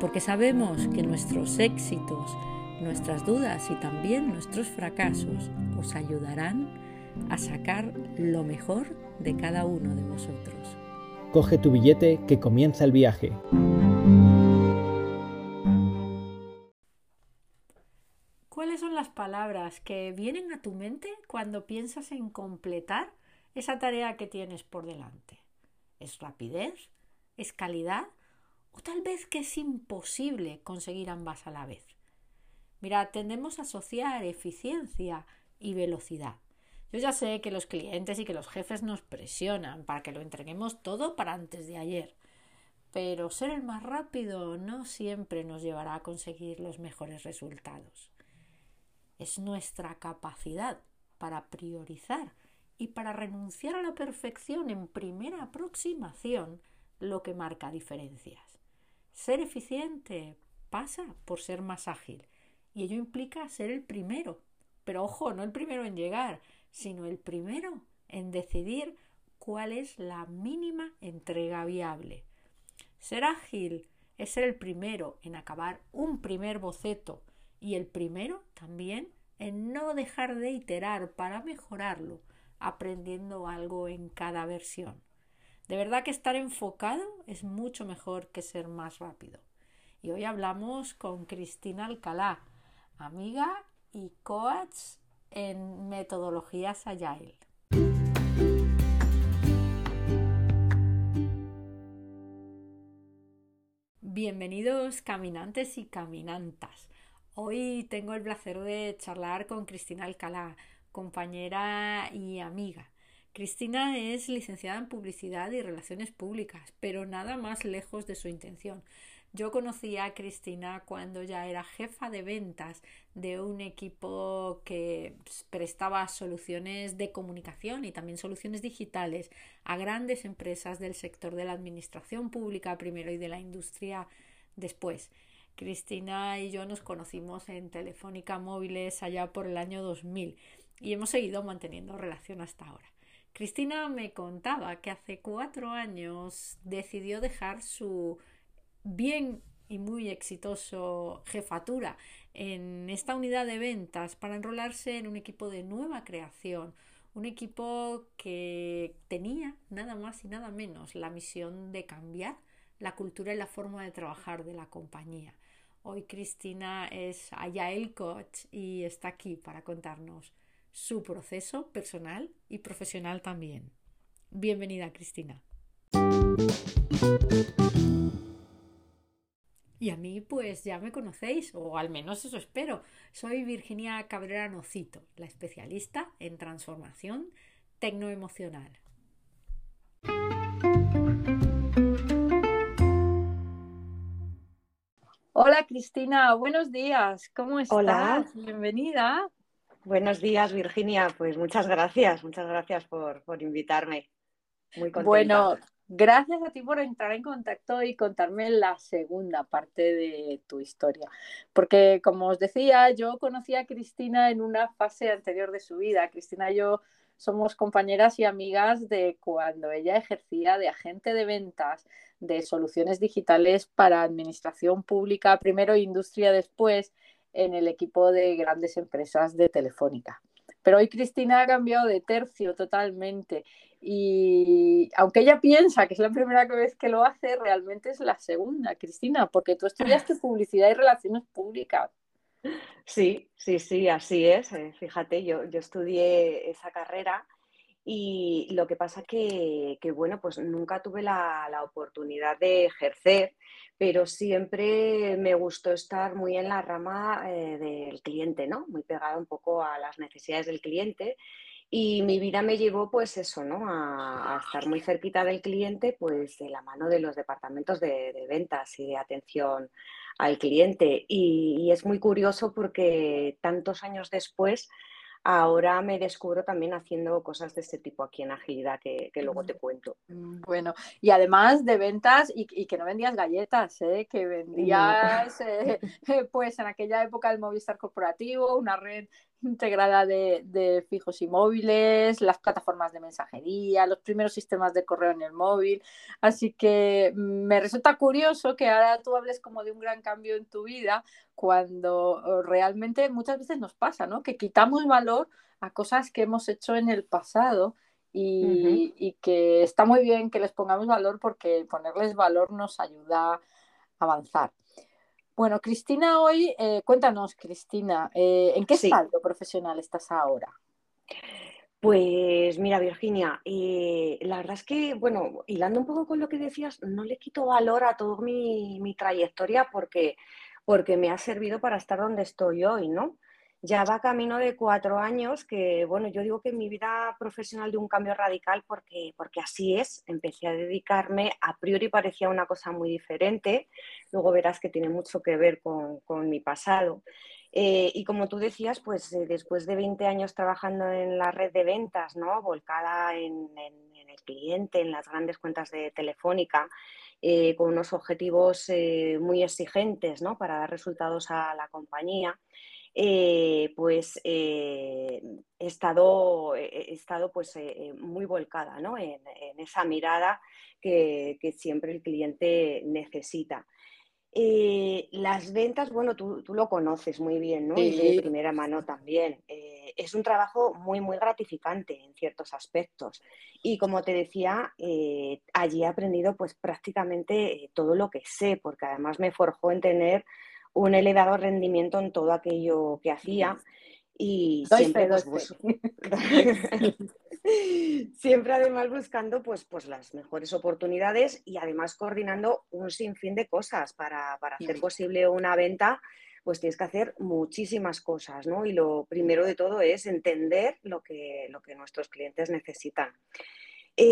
porque sabemos que nuestros éxitos, nuestras dudas y también nuestros fracasos os ayudarán a sacar lo mejor de cada uno de vosotros. Coge tu billete que comienza el viaje. ¿Cuáles son las palabras que vienen a tu mente cuando piensas en completar esa tarea que tienes por delante? ¿Es rapidez? ¿Es calidad? O tal vez que es imposible conseguir ambas a la vez. Mira, tendemos a asociar eficiencia y velocidad. Yo ya sé que los clientes y que los jefes nos presionan para que lo entreguemos todo para antes de ayer. Pero ser el más rápido no siempre nos llevará a conseguir los mejores resultados. Es nuestra capacidad para priorizar y para renunciar a la perfección en primera aproximación lo que marca diferencias. Ser eficiente pasa por ser más ágil y ello implica ser el primero. Pero ojo, no el primero en llegar, sino el primero en decidir cuál es la mínima entrega viable. Ser ágil es ser el primero en acabar un primer boceto y el primero también en no dejar de iterar para mejorarlo, aprendiendo algo en cada versión. De verdad que estar enfocado es mucho mejor que ser más rápido. Y hoy hablamos con Cristina Alcalá, amiga y coach en metodologías Agile. Bienvenidos caminantes y caminantas. Hoy tengo el placer de charlar con Cristina Alcalá, compañera y amiga. Cristina es licenciada en Publicidad y Relaciones Públicas, pero nada más lejos de su intención. Yo conocí a Cristina cuando ya era jefa de ventas de un equipo que prestaba soluciones de comunicación y también soluciones digitales a grandes empresas del sector de la administración pública primero y de la industria después. Cristina y yo nos conocimos en Telefónica Móviles allá por el año 2000 y hemos seguido manteniendo relación hasta ahora. Cristina me contaba que hace cuatro años decidió dejar su bien y muy exitoso jefatura en esta unidad de ventas para enrolarse en un equipo de nueva creación, un equipo que tenía nada más y nada menos la misión de cambiar la cultura y la forma de trabajar de la compañía. Hoy Cristina es el Coach y está aquí para contarnos su proceso personal y profesional también. Bienvenida, Cristina. Y a mí, pues ya me conocéis, o al menos eso espero. Soy Virginia Cabrera Nocito, la especialista en transformación tecnoemocional. Hola Cristina, buenos días, ¿cómo estás? Hola. Bienvenida. Buenos días, Virginia. Pues muchas gracias, muchas gracias por, invitarme. Muy contenta. Bueno, gracias a ti por entrar en contacto y contarme la segunda parte de tu historia. Porque, como os decía, yo conocí a Cristina en una fase anterior de su vida. Cristina y yo somos compañeras y amigas de cuando ella ejercía de agente de ventas de soluciones digitales para administración pública, primero industria después, en el equipo de grandes empresas de Telefónica. Pero hoy Cristina ha cambiado de tercio totalmente y aunque ella piensa que es la primera vez que lo hace, realmente es la segunda, Cristina, porque tú estudiaste publicidad y relaciones públicas. Sí, sí, sí, así es. Eh, fíjate, yo, yo estudié esa carrera y lo que pasa que, que bueno, pues nunca tuve la, la, oportunidad de ejercer, pero siempre me gustó estar muy en la rama eh, del cliente, ¿no? Muy pegada un poco a las necesidades del cliente. Y mi vida me llevó, pues eso, ¿no? A, estar muy cerquita del cliente, pues de la mano de los departamentos de, ventas y de atención al cliente. y, es muy curioso porque tantos años después Ahora me descubro también haciendo cosas de este tipo aquí en agilidad que, luego te cuento. Mm, bueno, y además de ventas y, que no vendías galletas, ¿eh? que vendías eh, pues en aquella época el Movistar Corporativo, una red integrada de, fijos y móviles, las plataformas de mensajería, los primeros sistemas de correo en el móvil. Así que me resulta curioso que ahora tú hables como de un gran cambio en tu vida cuando oh, realmente muchas veces nos pasa, ¿no? Que quitamos valor a cosas que hemos hecho en el pasado y, y que está muy bien que les pongamos valor porque ponerles valor nos ayuda a avanzar. Bueno, Cristina, hoy, eh, cuéntanos, Cristina, eh, ¿en qué saldo profesional estás ahora? Pues mira, Virginia, eh, la verdad es que, bueno, hilando un poco con lo que decías, no le quito valor a toda mi, mi, trayectoria porque, porque me ha servido para estar donde estoy hoy, ¿no? Ya va camino de cuatro años, que bueno, yo digo que mi vida profesional de un cambio radical porque, porque así es, empecé a dedicarme, a priori parecía una cosa muy diferente, luego verás que tiene mucho que ver con, mi pasado. Eh, y como tú decías, pues eh, después de 20 años trabajando en la red de ventas, ¿no? volcada en, el cliente, en las grandes cuentas de Telefónica, eh, con unos objetivos muy exigentes ¿no? para dar resultados a la compañía, eh, pues eh, he estado, he estado pues, eh, muy volcada ¿no? en, esa mirada que, siempre el cliente necesita. las ventas, bueno, tú, lo conoces muy bien, ¿no? Y de primera mano también. es un trabajo muy, muy gratificante en ciertos aspectos. Y como te decía, allí he aprendido pues prácticamente todo lo que sé, porque además me forjó en tener un elevado rendimiento en todo aquello que hacía. Y siempre, pues, siempre además buscando pues, pues las mejores oportunidades y además coordinando un sinfín de cosas. Para, hacer posible una venta pues tienes que hacer muchísimas cosas, ¿no? Y lo primero de todo es entender lo que, lo que nuestros clientes necesitan.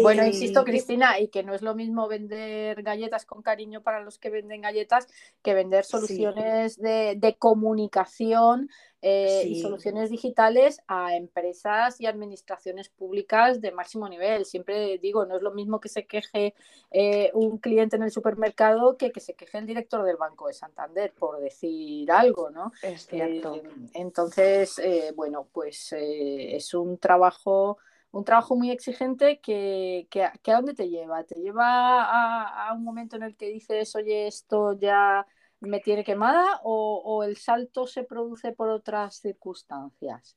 Bueno, eh, insisto, Cristina, y que no es lo mismo vender galletas con cariño para los que venden galletas que vender soluciones de, comunicación eh, y soluciones digitales a empresas y administraciones públicas de máximo nivel. Siempre digo, no es lo mismo que se queje eh, un cliente en el supermercado que que se queje el director del Banco de Santander, por decir algo, ¿no? Es cierto. entonces, bueno, pues es un trabajo un trabajo muy exigente que, que, a dónde te lleva? ¿Te lleva a, un momento en el que dices, oye, esto ya me tiene quemada o, el salto se produce por otras circunstancias?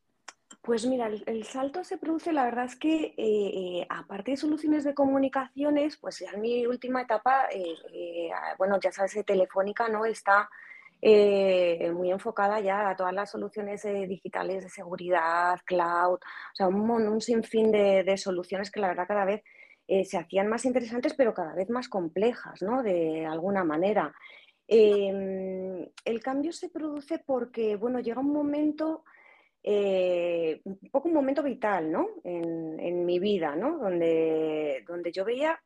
Pues mira, el, salto se produce, la verdad es que eh, aparte de soluciones de comunicaciones, pues ya en mi última etapa, eh, eh, bueno, ya sabes Telefónica no está eh, muy enfocada ya a todas las soluciones eh, digitales de seguridad, cloud, o sea, un, un sinfín de, soluciones que la verdad cada vez eh, se hacían más interesantes, pero cada vez más complejas, ¿no? De alguna manera. Em, el cambio se produce porque, bueno, llega un momento, un poco un momento vital, ¿no? En, en mi vida, ¿no? Donde, donde yo veía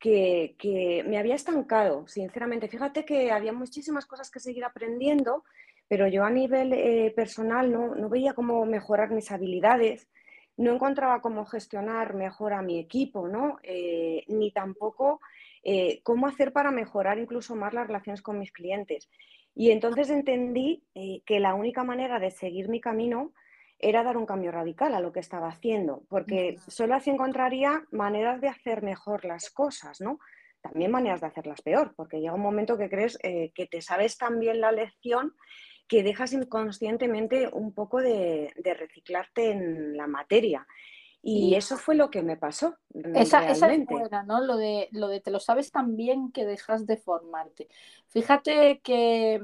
que, me había estancado, sinceramente. Fíjate que había muchísimas cosas que seguir aprendiendo, pero yo a nivel eh, personal no, veía cómo mejorar mis habilidades, no encontraba cómo gestionar mejor a mi equipo, ¿no? Eh, ni tampoco eh, cómo hacer para mejorar incluso más las relaciones con mis clientes. Y entonces entendí que la única manera de seguir mi camino era dar un cambio radical a lo que estaba haciendo, porque solo así encontraría maneras de hacer mejor las cosas, ¿no? También maneras de hacerlas peor, porque llega un momento que crees eh, que te sabes tan bien la lección que dejas inconscientemente un poco de, de reciclarte en la materia. Y, eso fue lo que me pasó. Esa, esa, es buena, ¿no? Lo de, lo de te lo sabes tan bien que dejas de formarte. Fíjate que,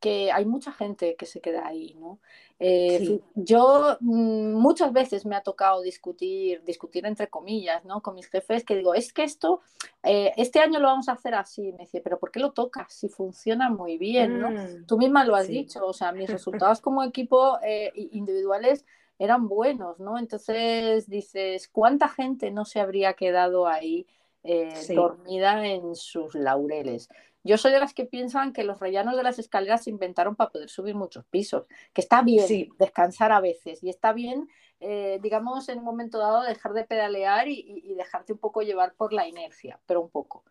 que hay mucha gente que se queda ahí, ¿no? Eh, yo mm, muchas veces me ha tocado discutir, discutir entre comillas, ¿no? Con mis jefes, que digo, es que esto, eh, este año lo vamos a hacer así. Me dice, pero ¿por qué lo tocas? Si funciona muy bien, ¿no? Mm, Tú misma lo has dicho, o sea, mis resultados como equipo eh, individuales eran buenos, ¿no? Entonces dices, ¿cuánta gente no se habría quedado ahí eh, dormida en sus laureles? Yo soy de las que piensan que los rellanos de las escaleras se inventaron para poder subir muchos pisos, que está bien descansar a veces y está bien, eh, digamos, en un momento dado dejar de pedalear y, dejarte un poco llevar por la inercia, pero un poco,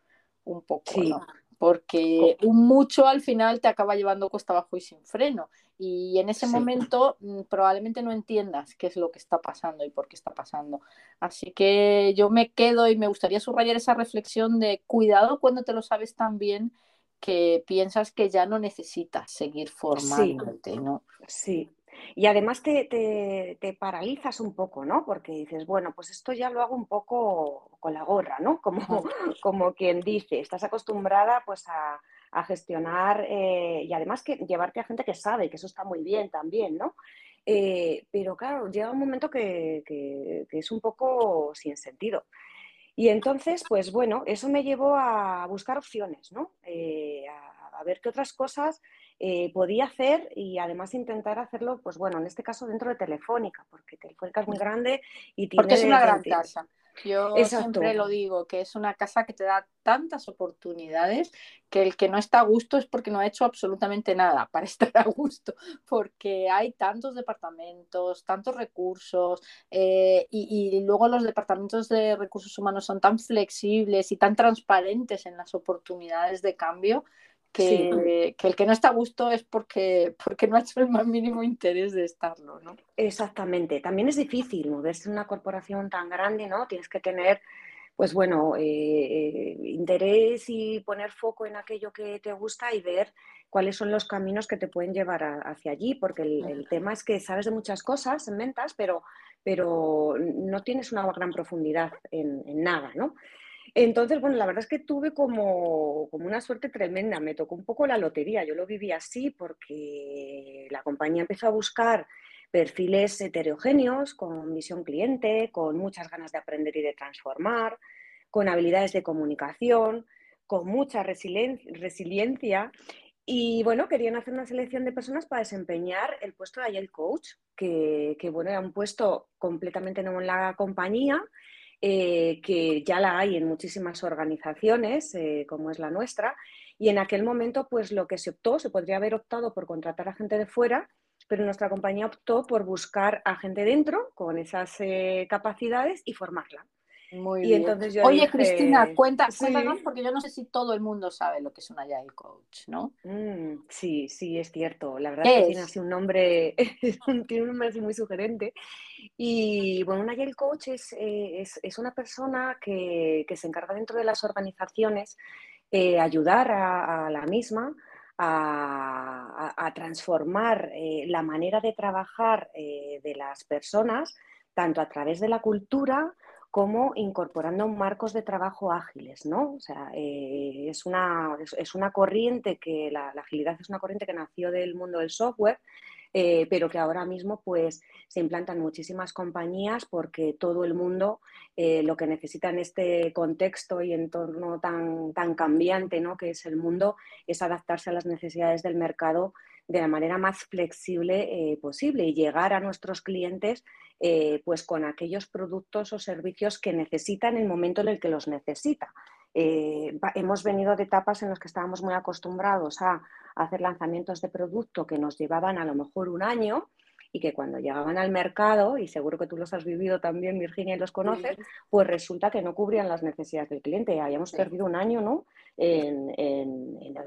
un poco, ¿no? Porque un mucho al final te acaba llevando cuesta abajo y sin freno. Y en ese momento mm, probablemente no entiendas qué es lo que está pasando y por qué está pasando. Así que yo me quedo y me gustaría subrayar esa reflexión de cuidado cuando te lo sabes tan bien que piensas que ya no necesitas seguir formándote, ¿no? Sí, y además te, te, paralizas un poco, ¿no? Porque dices, bueno, pues esto ya lo hago un poco con la gorra, ¿no? Como, como quien dice, estás acostumbrada pues a, gestionar eh, y además que llevarte a gente que sabe, que eso está muy bien también, ¿no? Eh, pero claro, llega un momento que, es un poco sin sentido. Y entonces, pues bueno, eso me llevó a buscar opciones, ¿no? Eh, a, ver qué otras cosas eh, podía hacer y además intentar hacerlo, pues bueno, en este caso dentro de Telefónica, porque Telefónica es muy grande y tiene... Porque es una gran casa. Yo siempre lo digo, que es una casa que te da tantas oportunidades que el que no está a gusto es porque no ha hecho absolutamente nada para estar a gusto, porque hay tantos departamentos, tantos recursos eh, y, y, luego los departamentos de recursos humanos son tan flexibles y tan transparentes en las oportunidades de cambio que, el que no está a gusto es porque, porque no ha hecho el más mínimo interés de estarlo, ¿no? Exactamente. También es difícil moverse en una corporación tan grande, ¿no? Tienes que tener, pues bueno, eh, eh, interés y poner foco en aquello que te gusta y ver cuáles son los caminos que te pueden llevar hacia allí, porque el, tema es que sabes de muchas cosas en ventas, pero, pero no tienes una gran profundidad en, en nada, ¿no? Entonces, bueno, la verdad es que tuve como, una suerte tremenda, me tocó un poco la lotería, yo lo viví así porque la compañía empezó a buscar perfiles heterogéneos, con visión cliente, con muchas ganas de aprender y de transformar, con habilidades de comunicación, con mucha resiliencia y bueno, querían hacer una selección de personas para desempeñar el puesto de Agile Coach, que, que bueno, era un puesto completamente nuevo en la compañía eh, que ya la hay en muchísimas organizaciones, eh, como es la nuestra, y en aquel momento, pues lo que se optó, se podría haber optado por contratar a gente de fuera, pero nuestra compañía optó por buscar a gente dentro con esas eh, capacidades y formarla. Muy bien. Oye, Cristina, cuenta, cuéntanos, porque yo no sé si todo el mundo sabe lo que es un Agile Coach, ¿no? Mm, sí, sí, es cierto. La verdad es que tiene así un nombre, tiene un nombre así muy sugerente. Y bueno, un Agile Coach es, eh, una persona que, se encarga dentro de las organizaciones eh, ayudar a, la misma a, transformar eh, la manera de trabajar de las personas, tanto a través de la cultura, como incorporando marcos de trabajo ágiles, ¿no? O sea, eh, es, una, es, una, corriente que, la, agilidad es una corriente que nació del mundo del software, eh, pero que ahora mismo pues se implantan muchísimas compañías porque todo el mundo eh, lo que necesita en este contexto y entorno tan, tan cambiante ¿no? que es el mundo es adaptarse a las necesidades del mercado de la manera más flexible posible y llegar a nuestros clientes eh, pues con aquellos productos o servicios que necesitan en el momento en el que los necesita. Eh, hemos venido de etapas en las que estábamos muy acostumbrados a hacer lanzamientos de producto que nos llevaban a lo mejor un año y que cuando llegaban al mercado, y seguro que tú los has vivido también, Virginia, y los conoces, pues resulta que no cubrían las necesidades del cliente. Habíamos perdido un año, ¿no? En,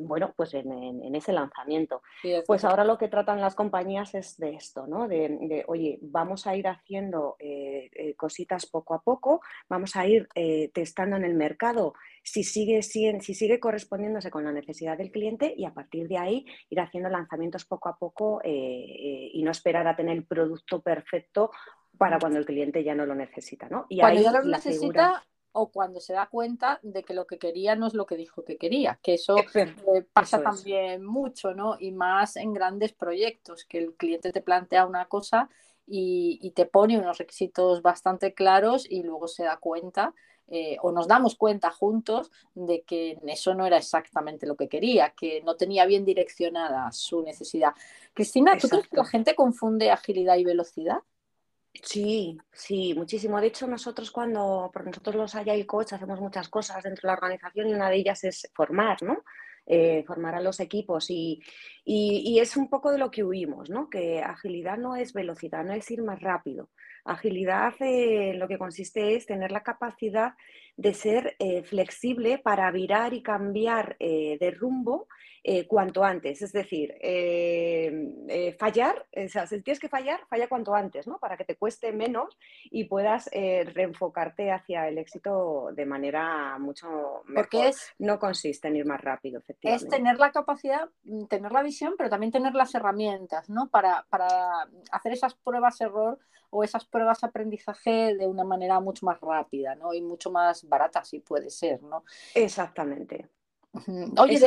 bueno, pues en, ese lanzamiento. pues ahora lo que tratan las compañías es de esto, ¿no? De, oye, vamos a ir haciendo eh, eh, cositas poco a poco, vamos a ir eh, testando en el mercado si sigue, si, sigue correspondiéndose con la necesidad del cliente y a partir de ahí ir haciendo lanzamientos poco a poco y no esperar a tener el producto perfecto para cuando el cliente ya no lo necesita. ¿no? Y cuando ya lo necesita o cuando se da cuenta de que lo que quería no es lo que dijo que quería, que eso eh, pasa también mucho, ¿no? Y más en grandes proyectos, que el cliente te plantea una cosa y, y te pone unos requisitos bastante claros y luego se da cuenta eh, o nos damos cuenta juntos de que eso no era exactamente lo que quería, que no tenía bien direccionada su necesidad. Cristina, ¿tú crees que la gente confunde agilidad y velocidad? Sí, sí, muchísimo. De hecho, nosotros cuando, por nosotros los Agile Coach hacemos muchas cosas dentro de la organización y una de ellas es formar, ¿no? Eh, formar a los equipos y, y, es un poco de lo que huimos, ¿no? Que agilidad no es velocidad, no es ir más rápido. Agilidad eh, lo que consiste es tener la capacidad de ser eh, flexible para virar y cambiar de rumbo eh, cuanto antes. Es decir, eh, eh, fallar, o sea, si tienes que fallar, falla cuanto antes, ¿no? Para que te cueste menos y puedas reenfocarte hacia el éxito de manera mucho mejor. Porque es, no consiste en ir más rápido, efectivamente. Es tener la capacidad, mm, tener la visión, pero también tener las herramientas, ¿no? Para, para hacer esas pruebas error o esas pruebas aprendizaje de una manera mucho más rápida, ¿no? Y mucho más barata, si puede ser, ¿no? Exactamente. Oye,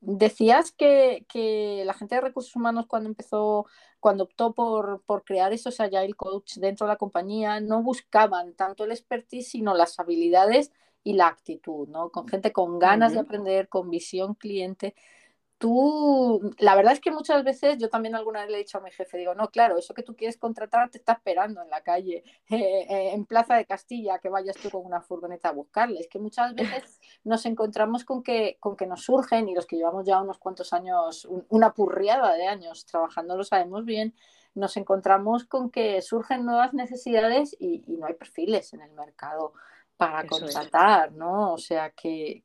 decías, que, la gente de recursos humanos cuando empezó, cuando optó por, crear esos Agile Coach dentro de la compañía, no buscaban tanto el expertise, sino las habilidades y la actitud, ¿no? Con gente con ganas de aprender, con visión cliente tú, la verdad es que muchas veces yo también alguna vez le he dicho a mi jefe, digo, no, claro, eso que tú quieres contratar te está esperando en la calle, eh, eh, en Plaza de Castilla, que vayas tú con una furgoneta a buscarle. Es que muchas veces nos encontramos con que, con que nos surgen, y los que llevamos ya unos cuantos años, una purriada de años trabajando, lo sabemos bien, nos encontramos con que surgen nuevas necesidades y no hay perfiles en el mercado para contratar, ¿no? O sea que,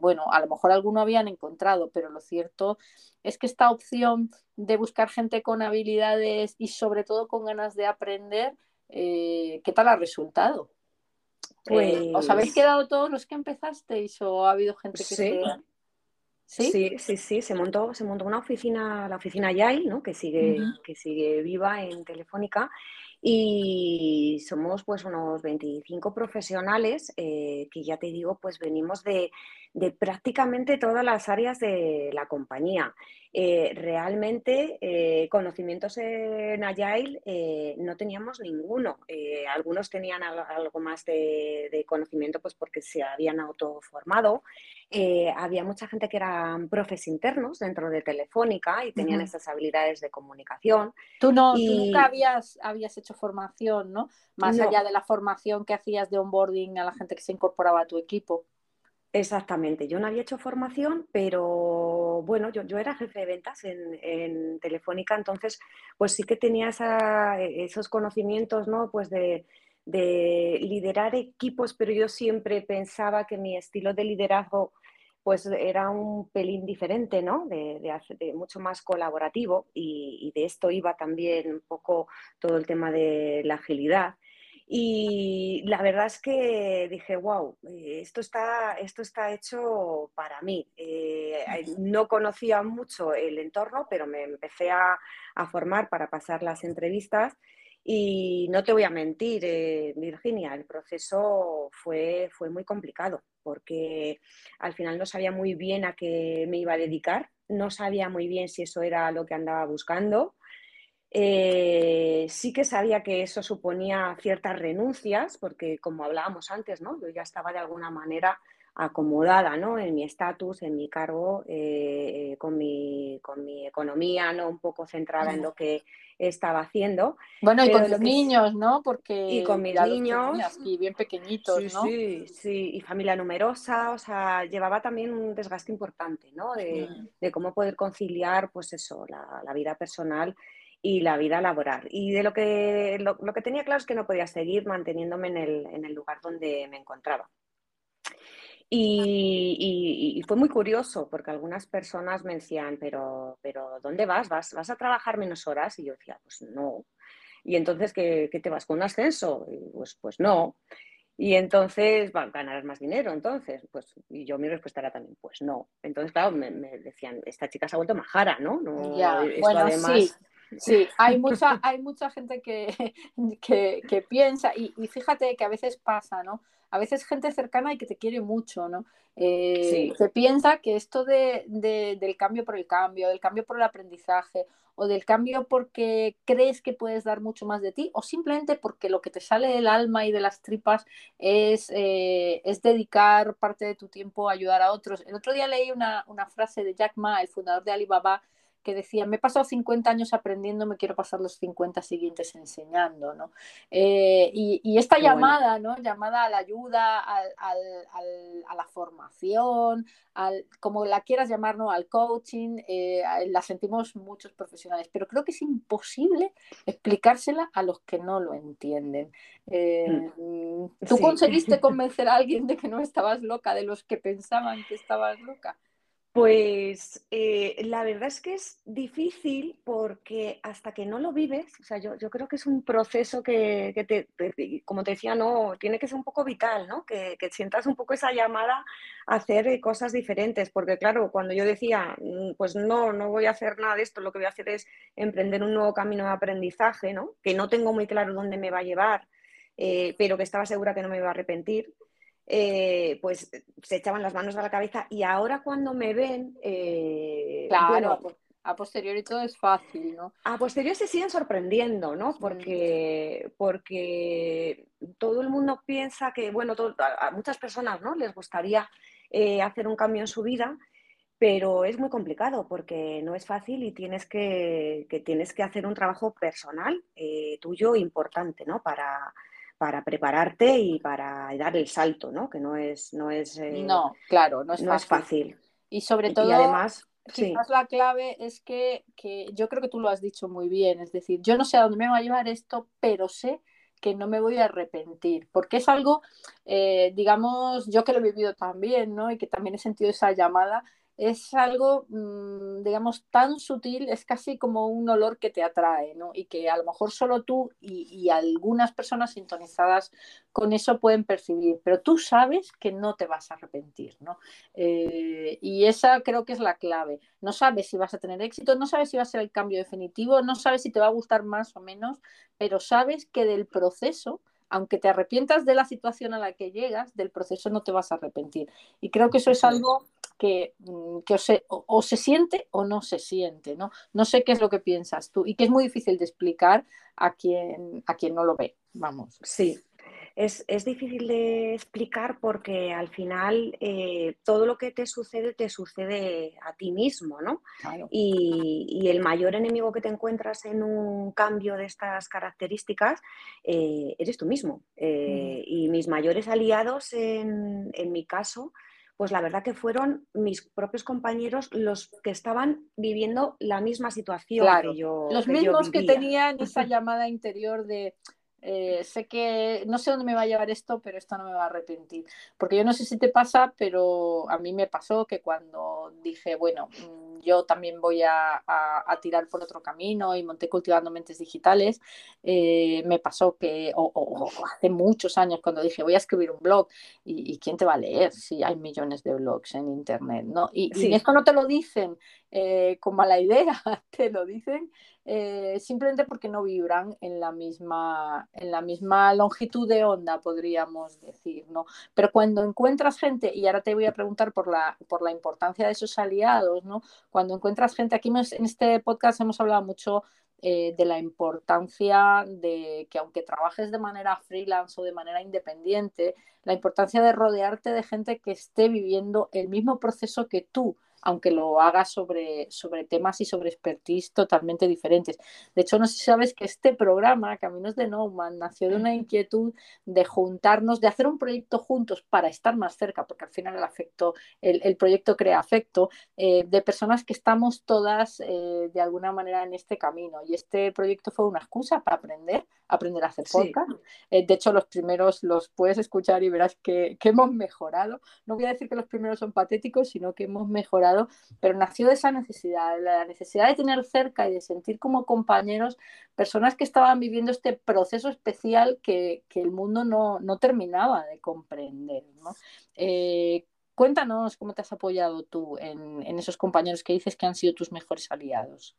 bueno, a lo mejor alguno habían encontrado, pero lo cierto es que esta opción de buscar gente con habilidades y sobre todo con ganas de aprender, eh, ¿qué tal ha resultado? Eh, ¿Os habéis pues quedado todos los que empezasteis o ha habido gente que sí. se... ¿Sí? ¿Sí? sí, se montó, se montó una oficina, la oficina Yai, ¿no? que, sigue, que sigue viva en Telefónica y somos pues unos 25 profesionales eh, que ya te digo, pues venimos de, de, prácticamente todas las áreas de la compañía. Eh, realmente eh, conocimientos en Agile no teníamos ninguno. algunos tenían algo más de, de, conocimiento pues porque se habían autoformado. había mucha gente que eran profes internos dentro de Telefónica y tenían esas habilidades de comunicación. Tú, no, tú nunca habías, habías hecho formación, ¿no? Más allá de la formación que hacías de onboarding a la gente que se incorporaba a tu equipo. Exactamente, yo no había hecho formación, pero bueno, yo, yo era jefe de ventas en, Telefónica, entonces pues sí que tenía esos conocimientos, ¿no? Pues de, de liderar equipos, pero yo siempre pensaba que mi estilo de liderazgo pues era un pelín diferente, ¿no? De, mucho más colaborativo y, de esto iba también un poco todo el tema de la agilidad. Y la verdad es que dije, wow, eh, esto está, esto está hecho para mí. Eh, no conocía mucho el entorno, pero me empecé a, a formar para pasar las entrevistas y no te voy a mentir, eh, Virginia, el proceso fue, fue muy complicado porque al final no sabía muy bien a qué me iba a dedicar, no sabía muy bien si eso era lo que andaba buscando. Eh, sí que sabía que eso suponía ciertas renuncias, porque como hablábamos antes, ¿no? yo ya estaba de alguna manera acomodada ¿no? en mi estatus, en mi cargo, eh, con, mi, con mi economía, ¿no? un poco centrada en lo que estaba haciendo. Bueno, y con los niños, ¿no? Porque y con mis niños y bien pequeñitos, sí, ¿no? Sí, sí, y familia numerosa, o sea, llevaba también un desgaste importante, ¿no? De, de cómo poder conciliar, pues eso, la, la, vida personal y la vida laboral. Y de lo que, lo, lo, que tenía claro es que no podía seguir manteniéndome en el, en el lugar donde me encontraba. Y, fue muy curioso porque algunas personas me decían, pero, pero ¿dónde vas? vas? ¿Vas a trabajar menos horas? Y yo decía, pues no. Y entonces, ¿qué, qué te vas con un ascenso? Y pues, pues no. Y entonces, bueno, ganarás más dinero, entonces, pues, y yo mi respuesta era también, pues no. Entonces, claro, me, decían, esta chica se ha vuelto majara, ¿no? no ya, bueno, sí. Sí, hay mucha, hay mucha gente que, que, piensa, y, y, fíjate que a veces pasa, ¿no? a veces gente cercana y que te quiere mucho, ¿no? Eh, Se piensa que esto de, del cambio por el cambio, del cambio por el aprendizaje, o del cambio porque crees que puedes dar mucho más de ti, o simplemente porque lo que te sale del alma y de las tripas es, eh, es dedicar parte de tu tiempo a ayudar a otros. El otro día leí una, una frase de Jack Ma, el fundador de Alibaba, que decía, me he pasado 50 años aprendiendo, me quiero pasar los 50 siguientes enseñando, ¿no? Eh, y, esta llamada, ¿no? Llamada a la ayuda, a la formación, al, como la quieras llamar, ¿no? Al coaching, eh, la sentimos muchos profesionales, pero creo que es imposible explicársela a los que no lo entienden. Eh, mm. ¿Tú conseguiste convencer a alguien de que no estabas loca, de los que pensaban que estabas loca? Pues eh, la verdad es que es difícil porque hasta que no lo vives, o sea, yo, creo que es un proceso que, te, como te decía, no, tiene que ser un poco vital, ¿no? Que, sientas un poco esa llamada a hacer eh, cosas diferentes, porque claro, cuando yo decía, mm, pues no, no voy a hacer nada de esto, lo que voy a hacer es emprender un nuevo camino de aprendizaje, ¿no? Que no tengo muy claro dónde me va a llevar, eh, pero que estaba segura que no me iba a arrepentir. Eh, pues se echaban las manos a la cabeza y ahora cuando me ven, eh, claro, a posteriori todo es fácil, ¿no? A posteriori se siguen sorprendiendo, ¿no? Porque, porque todo el mundo piensa que, bueno, a muchas personas, ¿no? Les gustaría eh, hacer un cambio en su vida, pero es muy complicado porque no es fácil y tienes que, tienes que hacer un trabajo personal tuyo importante, ¿no? Para, para prepararte y para dar el salto, ¿no? Que no es, no es, eh, no, claro, no es, fácil. Y sobre todo, además, quizás la clave es que, yo creo que tú lo has dicho muy bien, es decir, yo no sé a dónde me va a llevar esto, pero sé que no me voy a arrepentir, porque es algo, eh, digamos, yo que lo he vivido también, ¿no? Y que también he sentido esa llamada, es algo, mm, digamos, tan sutil, es casi como un olor que te atrae, ¿no? Y que a lo mejor solo tú y, algunas personas sintonizadas con eso pueden percibir, pero tú sabes que no te vas a arrepentir, ¿no? Eh, y esa creo que es la clave. No sabes si vas a tener éxito, no sabes si va a ser el cambio definitivo, no sabes si te va a gustar más o menos, pero sabes que del proceso aunque te arrepientas de la situación a la que llegas, del proceso no te vas a arrepentir. Y creo que eso es algo que, mm, o, se, siente o no se siente, ¿no? No sé qué es lo que piensas tú y que es muy difícil de explicar a quien, a quien no lo ve, vamos. Sí, es, difícil de explicar porque al final eh, todo lo que te sucede te sucede a ti mismo, ¿no? Y, el mayor enemigo que te encuentras en un cambio de estas características eh, eres tú mismo. Eh, y mis mayores aliados en, en mi caso pues la verdad que fueron mis propios compañeros los que estaban viviendo la misma situación que yo. Los mismos que tenían esa llamada interior de eh, sé que no sé dónde me va a llevar esto, pero esto no me va a arrepentir. Porque yo no sé si te pasa, pero a mí me pasó que cuando dije, bueno, mm, yo también voy a, tirar por otro camino y monté cultivando mentes digitales, eh, me pasó que, o, hace muchos años, cuando dije, voy a escribir un blog, ¿y, quién te va a leer si hay millones de blogs en Internet? ¿no? Y, si esto no te lo dicen eh, con mala idea, te lo dicen eh, simplemente porque no vibran en la misma, en la misma longitud de onda, podríamos decir, ¿no? Pero cuando encuentras gente, y ahora te voy a preguntar por la, por la importancia de esos aliados, ¿no? Cuando encuentras gente, aquí en este podcast hemos hablado mucho eh, de la importancia de que aunque trabajes de manera freelance o de manera independiente, la importancia de rodearte de gente que esté viviendo el mismo proceso que tú aunque lo haga sobre, sobre temas y sobre expertise totalmente diferentes. De hecho, no sé si sabes que este programa, Caminos de Neumann, nació de una inquietud de juntarnos, de hacer un proyecto juntos para estar más cerca, porque al final el afecto, el, proyecto crea afecto, eh, de personas que estamos todas eh, de alguna manera en este camino. Y este proyecto fue una excusa para aprender, aprender a hacer podcast. Eh, de hecho, los primeros los puedes escuchar y verás que, que hemos mejorado. No voy a decir que los primeros son patéticos, sino que hemos mejorado pero nació de esa necesidad, la necesidad de tener cerca y de sentir como compañeros personas que estaban viviendo este proceso especial que, el mundo no, terminaba de comprender. Eh, cuéntanos cómo te has apoyado tú en esos compañeros que dices que han sido tus mejores aliados.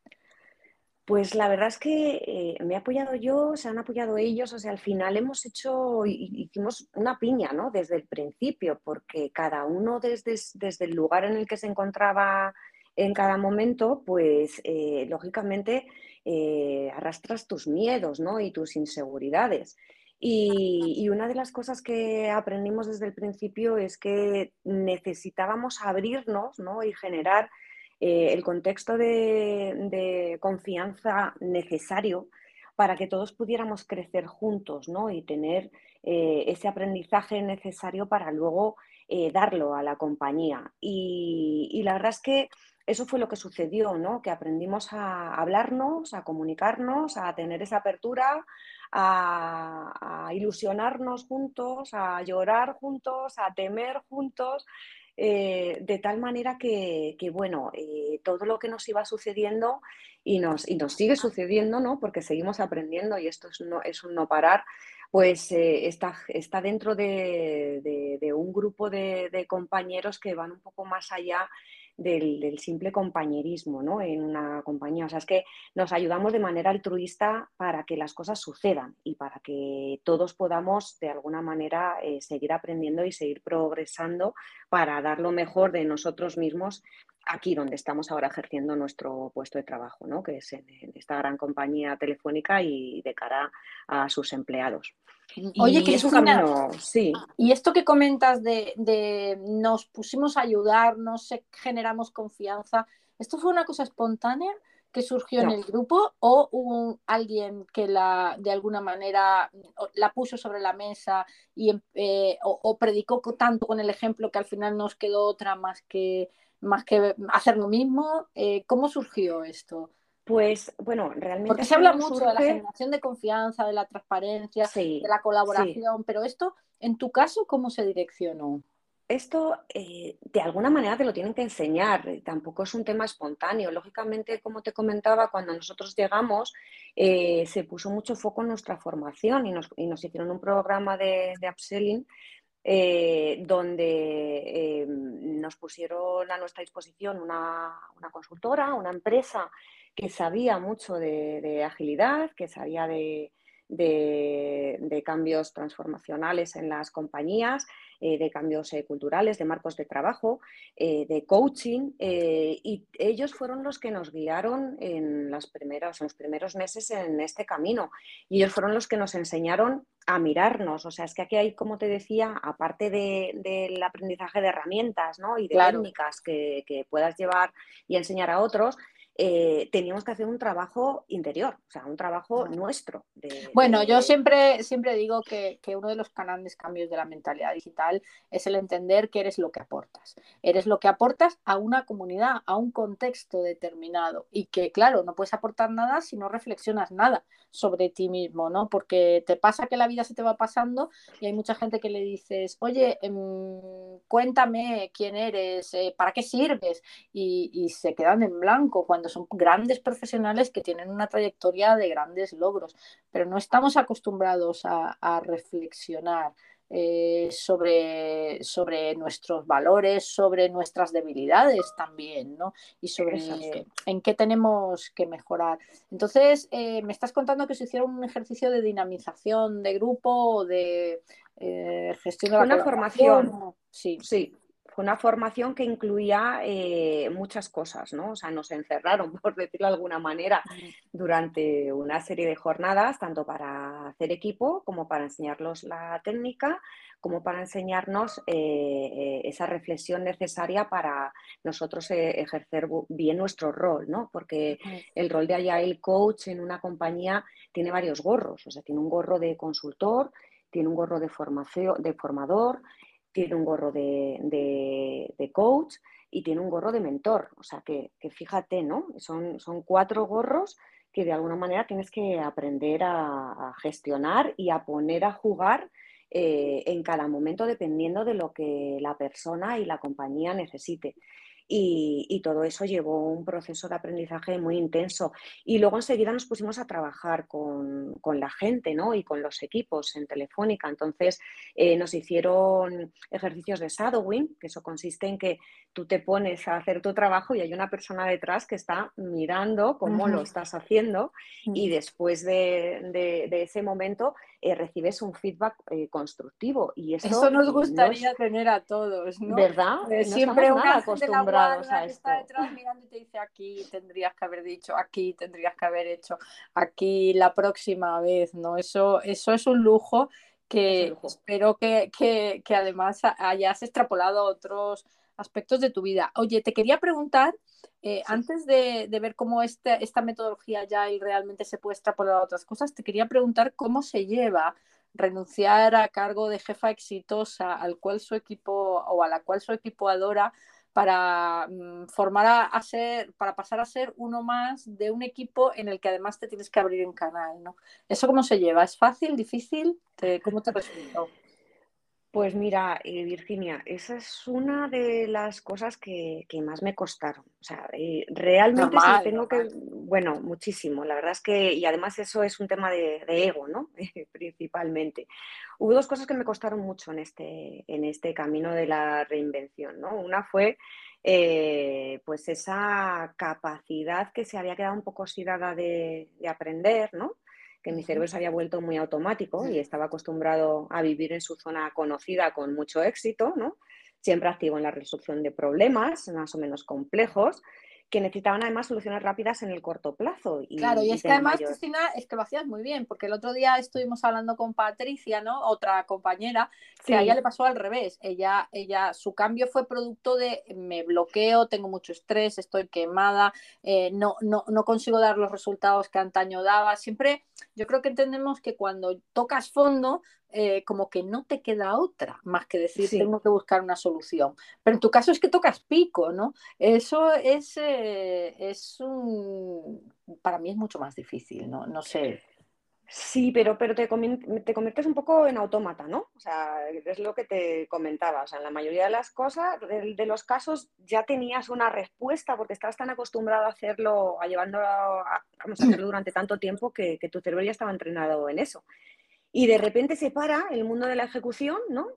Pues la verdad es que eh, me he apoyado yo, se han apoyado ellos, o sea, al final hemos hecho, hicimos una piña, ¿no? Desde el principio, porque cada uno desde, el lugar en el que se encontraba en cada momento, pues eh, lógicamente eh, arrastras tus miedos, ¿no? Y tus inseguridades. Y, y, una de las cosas que aprendimos desde el principio es que necesitábamos abrirnos, ¿no? Y generar el contexto de, confianza necesario para que todos pudiéramos crecer juntos ¿no? y tener ese aprendizaje necesario para luego darlo a la compañía. y, la verdad es que eso fue lo que sucedió, ¿no? Que aprendimos a hablarnos, a comunicarnos, a tener esa apertura, a, ilusionarnos juntos, a llorar juntos, a temer juntos. Eh, de tal manera que, bueno, eh, todo lo que nos iba sucediendo y nos, y nos sigue sucediendo, ¿no? Porque seguimos aprendiendo y esto es, es un no parar, pues eh, está, está, dentro de, de un grupo de, compañeros que van un poco más allá del, simple compañerismo ¿no? en una compañía. O sea, es que nos ayudamos de manera altruista para que las cosas sucedan y para que todos podamos de alguna manera eh, seguir aprendiendo y seguir progresando para dar lo mejor de nosotros mismos aquí donde estamos ahora ejerciendo nuestro puesto de trabajo, ¿no? que es en, esta gran compañía telefónica y de cara a sus empleados. Oye, que es un camino, sí. Y esto que comentas de, nos pusimos a ayudarnos, generamos confianza, ¿esto fue una cosa espontánea que surgió en el grupo o hubo alguien que la de alguna manera la puso sobre la mesa y eh, o, predicó tanto con el ejemplo que al final nos quedó otra más que más que hacer lo mismo. Eh, ¿Cómo surgió esto? Pues bueno, realmente. Porque se habla mucho de la generación de confianza, de la transparencia, de la colaboración, pero esto, en tu caso, ¿cómo se direccionó? Esto eh, de alguna manera te lo tienen que enseñar, tampoco es un tema espontáneo. Lógicamente, como te comentaba, cuando nosotros llegamos eh, se puso mucho foco en nuestra formación y nos, hicieron un programa de, de upselling eh, donde nos pusieron a nuestra disposición una, una, consultora, una empresa que sabía mucho de, agilidad, que sabía de, cambios transformacionales en las compañías, eh, de cambios eh, culturales, de marcos de trabajo, eh, de coaching, y ellos fueron los que nos guiaron en, las primeras, en los primeros meses en este camino. Y ellos fueron los que nos enseñaron a mirarnos. O sea, es que aquí hay, como te decía, aparte del aprendizaje de herramientas ¿no? y de técnicas que, que puedas llevar y enseñar a otros, eh, teníamos que hacer un trabajo interior, o sea, un trabajo nuestro. bueno, yo siempre, siempre digo que, uno de los grandes cambios de la mentalidad digital es el entender que eres lo que aportas. Eres lo que aportas a una comunidad, a un contexto determinado y que, claro, no puedes aportar nada si no reflexionas nada sobre ti mismo, ¿no? Porque te pasa que la vida se te va pasando y hay mucha gente que le dices, oye, em, cuéntame quién eres, eh, para qué sirves y, y se quedan en blanco cuando son grandes profesionales que tienen una trayectoria de grandes logros, pero no estamos acostumbrados a, reflexionar eh, sobre, sobre nuestros valores, sobre nuestras debilidades también, ¿no? Y sobre en qué tenemos que mejorar. Entonces, eh, me estás contando que se hicieron un ejercicio de dinamización de grupo o de eh, gestión de la Una formación. Sí. sí, una formación que incluía eh, muchas cosas, ¿no? O sea, nos encerraron, por decirlo de alguna manera, durante una serie de jornadas, tanto para hacer equipo como para enseñarlos la técnica, como para enseñarnos eh, eh, esa reflexión necesaria para nosotros ejercer bien nuestro rol, ¿no? Porque el rol de Agile Coach en una compañía tiene varios gorros, o sea, tiene un gorro de consultor, tiene un gorro de, formación, de formador, tiene un gorro de, coach y tiene un gorro de mentor. O sea que, fíjate, ¿no? Son, son, cuatro gorros que de alguna manera tienes que aprender a, gestionar y a poner a jugar eh, en cada momento dependiendo de lo que la persona y la compañía necesite. Y, todo eso llevó un proceso de aprendizaje muy intenso. Y luego enseguida nos pusimos a trabajar con, la gente ¿no? y con los equipos en Telefónica. Entonces eh, nos hicieron ejercicios de shadowing, que eso consiste en que tú te pones a hacer tu trabajo y hay una persona detrás que está mirando cómo lo estás haciendo y después de, ese momento eh, recibes un feedback eh, constructivo. Y eso nos gustaría tener a todos, ¿no? ¿Verdad? siempre una acostumbrada que está detrás mirando y te dice aquí tendrías que haber dicho, aquí tendrías que haber hecho, aquí la próxima vez, ¿no? Eso, eso es un lujo que espero que, además hayas extrapolado a otros aspectos de tu vida. Oye, te quería preguntar, eh, antes de, ver cómo este, esta metodología ya realmente se puede extrapolar a otras cosas, te quería preguntar cómo se lleva renunciar a cargo de jefa exitosa al cual su equipo o a la cual su equipo adora para mm, formar a, ser, para pasar a ser uno más de un equipo en el que además te tienes que abrir en canal, ¿no? ¿Eso cómo se lleva? ¿Es fácil, difícil? ¿Cómo te resultó? Pues mira, eh, Virginia, esa es una de las cosas que, más me costaron. O sea, eh, realmente tengo que, bueno, muchísimo. La verdad es que, y además eso es un tema de, ego, ¿no? Principalmente. Hubo dos cosas que me costaron mucho en este, en este camino de la reinvención, ¿no? Una fue eh, pues esa capacidad que se había quedado un poco oxidada de, de aprender, ¿no? Que mi cerebro se había vuelto muy automático y estaba acostumbrado a vivir en su zona conocida con mucho éxito, ¿no? siempre activo en la resolución de problemas más o menos complejos que necesitaban además soluciones rápidas en el corto plazo. Y, claro, y es que además, Cristina, es que lo hacías muy bien, porque el otro día estuvimos hablando con Patricia, ¿no? Otra compañera, que a ella le pasó al revés. Ella, ella, su cambio fue producto de me bloqueo, tengo mucho estrés, estoy quemada, eh, no, no, no consigo dar los resultados que antaño daba. Siempre, yo creo que entendemos que cuando tocas fondo, eh, como que no te queda otra más que decir tengo que buscar una solución. Pero en tu caso es que tocas pico, ¿no? Eso es, eh, es un... para mí es mucho más difícil, ¿no? No sé. Sí, pero, pero te, te, conviertes un poco en autómata, ¿no? O sea, es lo que te comentaba. O sea, en la mayoría de las cosas, de, los casos, ya tenías una respuesta porque estabas tan acostumbrado a hacerlo, a llevándolo, a, vamos a hacerlo durante tanto tiempo que, que tu cerebro ya estaba entrenado en eso. Y de repente se para el mundo de la ejecución, ¿no?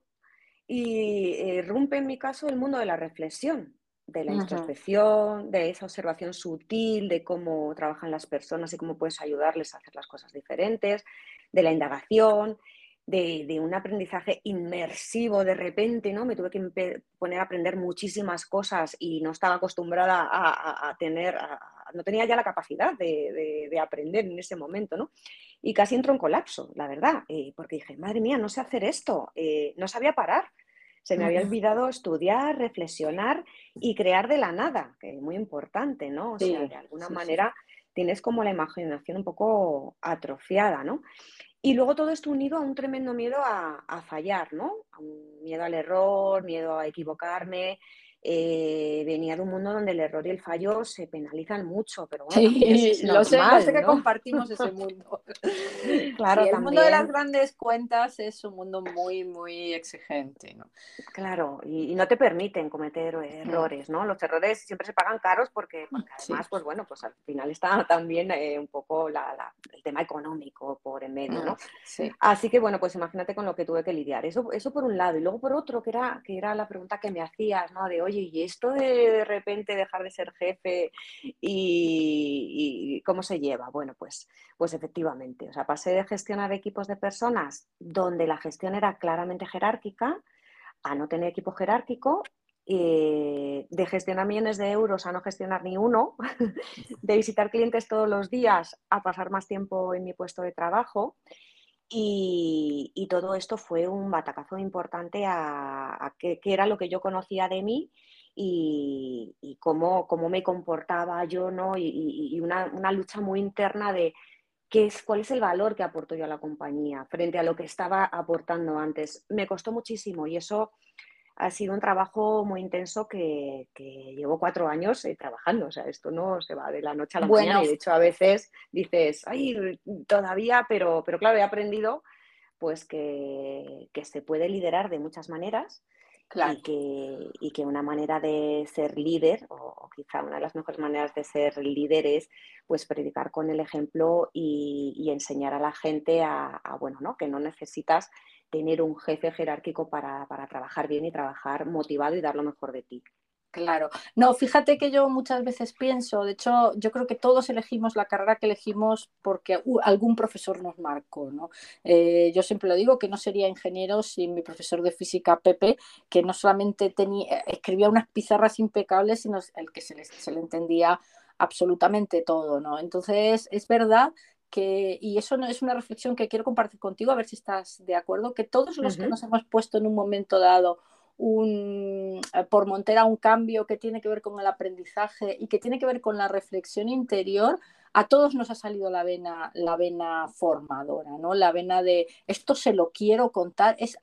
Y eh, rompe en mi caso el mundo de la reflexión, de la introspección, de esa observación sutil de cómo trabajan las personas y cómo puedes ayudarles a hacer las cosas diferentes, de la indagación, de, un aprendizaje inmersivo de repente, ¿no? Me tuve que poner a aprender muchísimas cosas y no estaba acostumbrada a, tener, no tenía ya la capacidad de, de, aprender en ese momento, ¿no? y casi entró en colapso, la verdad, eh, porque dije, madre mía, no sé hacer esto, eh, no sabía parar. Se me había olvidado estudiar, reflexionar y crear de la nada, que es muy importante, ¿no? O sea, de alguna manera tienes como la imaginación un poco atrofiada, ¿no? Y luego todo esto unido a un tremendo miedo a, a fallar, ¿no? A un miedo al error, miedo a equivocarme, eh, venía de un mundo donde el error y el fallo se penalizan mucho, pero bueno, sí, lo sé, sé que compartimos ese mundo. claro, el mundo de las grandes cuentas es un mundo muy, muy exigente, ¿no? Claro, y, no te permiten cometer errores, ¿no? Los errores siempre se pagan caros porque, además, pues bueno, pues al final está también eh, un poco la, el tema económico por en medio, ¿no? Sí. Así que bueno, pues imagínate con lo que tuve que lidiar. Eso, eso por un lado, y luego por otro, que era, que era la pregunta que me hacías, ¿no? De hoy y esto de de repente dejar de ser jefe y, cómo se lleva, bueno, pues, pues efectivamente, o sea, pasé de gestionar equipos de personas donde la gestión era claramente jerárquica a no tener equipo jerárquico eh, de gestionar millones de euros a no gestionar ni uno, de visitar clientes todos los días a pasar más tiempo en mi puesto de trabajo. Y, todo esto fue un batacazo importante a, qué era lo que yo conocía de mí y, cómo, cómo, me comportaba yo, ¿no? Y, una, una, lucha muy interna de qué es, cuál es el valor que aporto yo a la compañía frente a lo que estaba aportando antes. Me costó muchísimo y eso ha sido un trabajo muy intenso que, que llevo cuatro años eh, trabajando. O sea, esto no se va de la noche a la mañana y de hecho a veces dices, ay, todavía, pero, pero claro, he aprendido pues que, que se puede liderar de muchas maneras y, que, y, que, una manera de ser líder, o, quizá una de las mejores maneras de ser líder es pues predicar con el ejemplo y, enseñar a la gente a, bueno, ¿no? que no necesitas tener un jefe jerárquico para, para trabajar bien y trabajar motivado y dar lo mejor de ti. Claro. No, fíjate que yo muchas veces pienso, de hecho, yo creo que todos elegimos la carrera que elegimos porque algún profesor nos marcó, ¿no? Eh, yo siempre lo digo que no sería ingeniero sin mi profesor de física Pepe, que no solamente tenía, escribía unas pizarras impecables, sino el que se le, se le entendía absolutamente todo, ¿no? Entonces, es verdad que, y eso no es una reflexión que quiero compartir contigo, a ver si estás de acuerdo, que todos los que nos hemos puesto en un momento dado un, eh, por Montera un cambio que tiene que ver con el aprendizaje y que tiene que ver con la reflexión interior, a todos nos ha salido la vena, la vena formadora, ¿no? La vena de esto se lo quiero contar, es,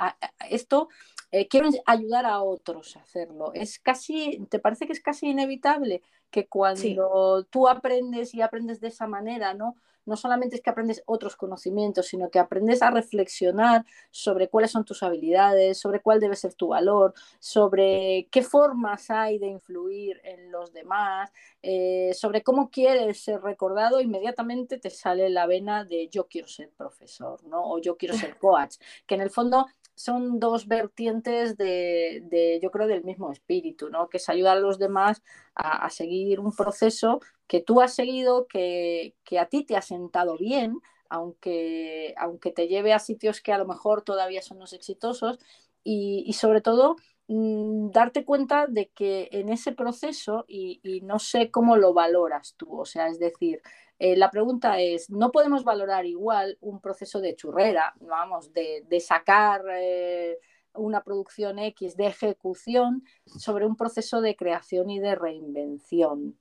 esto eh, quiero ayudar a otros a hacerlo. Es casi, ¿te parece que es casi inevitable que cuando tú aprendes y aprendes de esa manera, ¿no? No solamente es que aprendes otros conocimientos, sino que aprendes a reflexionar sobre cuáles son tus habilidades, sobre cuál debe ser tu valor, sobre qué formas hay de influir en los demás, eh, sobre cómo quieres ser recordado, inmediatamente te sale la vena de yo quiero ser profesor, ¿no? O yo quiero ser coach, que en el fondo son dos vertientes de, yo creo, del mismo espíritu, ¿no? Que es ayudar a los demás a, seguir un proceso que tú has seguido, que, a ti te ha sentado bien, aunque, aunque te lleve a sitios que a lo mejor todavía son los exitosos, y, sobre todo mm, darte cuenta de que en ese proceso, y, no sé cómo lo valoras tú, o sea, es decir, eh, la pregunta es, ¿no podemos valorar igual un proceso de churrera, vamos, de, sacar... Eh, una producción X de ejecución sobre un proceso de creación y de reinvención.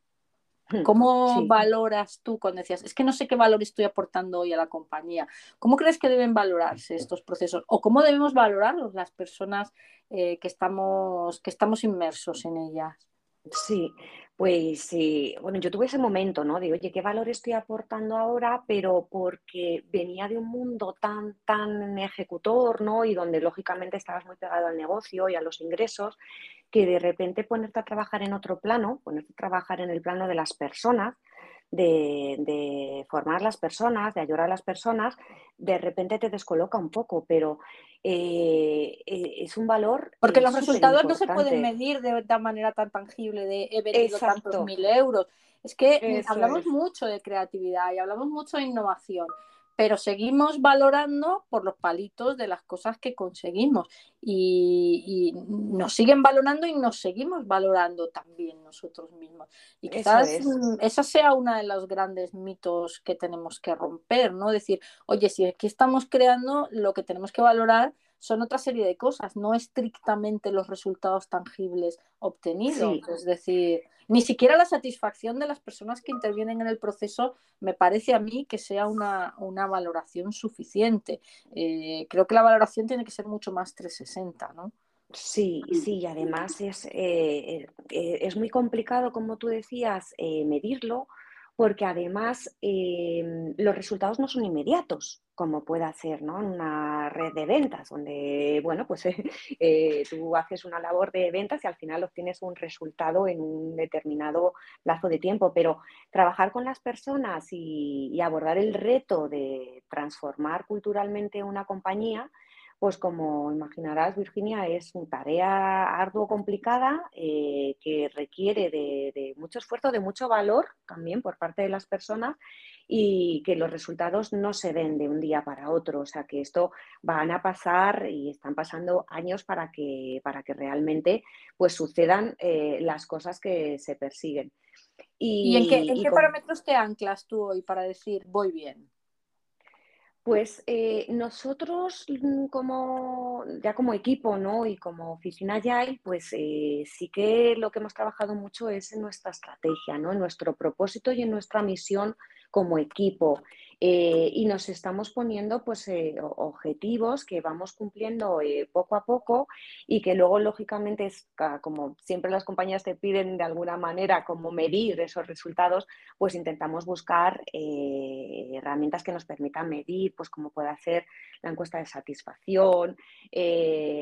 Hmm, ¿Cómo valoras tú cuando decías, es que no sé qué valor estoy aportando hoy a la compañía? ¿Cómo crees que deben valorarse estos procesos? ¿O cómo debemos valorarlos las personas eh, que, estamos, que estamos inmersos en ellas? Sí, pues sí, bueno, yo tuve ese momento, ¿no? De, oye, ¿qué valor estoy aportando ahora? Pero porque venía de un mundo tan, tan ejecutor, ¿no? Y donde lógicamente estabas muy pegado al negocio y a los ingresos, que de repente ponerte a trabajar en otro plano, ponerte a trabajar en el plano de las personas, de, formar las personas, de ayudar a las personas, de repente te descoloca un poco, pero eh, eh, es un valor. Porque los resultados no se pueden medir de manera tan tangible de he vendido tantos mil euros. Es que hablamos mucho de creatividad y hablamos mucho de innovación, pero seguimos valorando por los palitos de las cosas que conseguimos y, nos siguen valorando y nos seguimos valorando también nosotros mismos. Y quizás esa sea una de los grandes mitos que tenemos que romper, ¿no? Decir, oye, si aquí estamos creando, lo que tenemos que valorar son otra serie de cosas, no estrictamente los resultados tangibles obtenidos. Es decir, ni siquiera la satisfacción de las personas que intervienen en el proceso me parece a mí que sea una, valoración suficiente. Eh, creo que la valoración tiene que ser mucho más 360, ¿no? Sí, sí, y además es, eh, eh, es muy complicado, como tú decías, medirlo porque además em, los resultados no son inmediatos, como puede hacer ¿no? una red de ventas, donde bueno, pues, eh, tú haces una labor de ventas y al final obtienes un resultado en un determinado plazo de tiempo. Pero trabajar con las personas y abordar el reto de transformar culturalmente una compañía, pues como imaginarás, Virginia, es una tarea arduo, complicada, eh, que requiere de, mucho esfuerzo, de mucho valor también por parte de las personas y que los resultados no se ven de un día para otro. O sea, que esto van a pasar y están pasando años para que, para que realmente pues, sucedan eh, las cosas que se persiguen. ¿Y, en qué, parámetros te anclas tú hoy para decir voy bien? Pues eh, nosotros mm, como ya como equipo ¿no? y como oficina Agile, pues eh, sí que lo que hemos trabajado mucho es en nuestra estrategia, ¿no? en nuestro propósito y en nuestra misión como equipo. Eh, y nos estamos poniendo pues, eh, objetivos que vamos cumpliendo eh, poco a poco y que luego, lógicamente, es como siempre las compañías te piden de alguna manera como medir esos resultados, pues intentamos buscar herramientas que nos permitan medir, pues como puede ser la encuesta de satisfacción,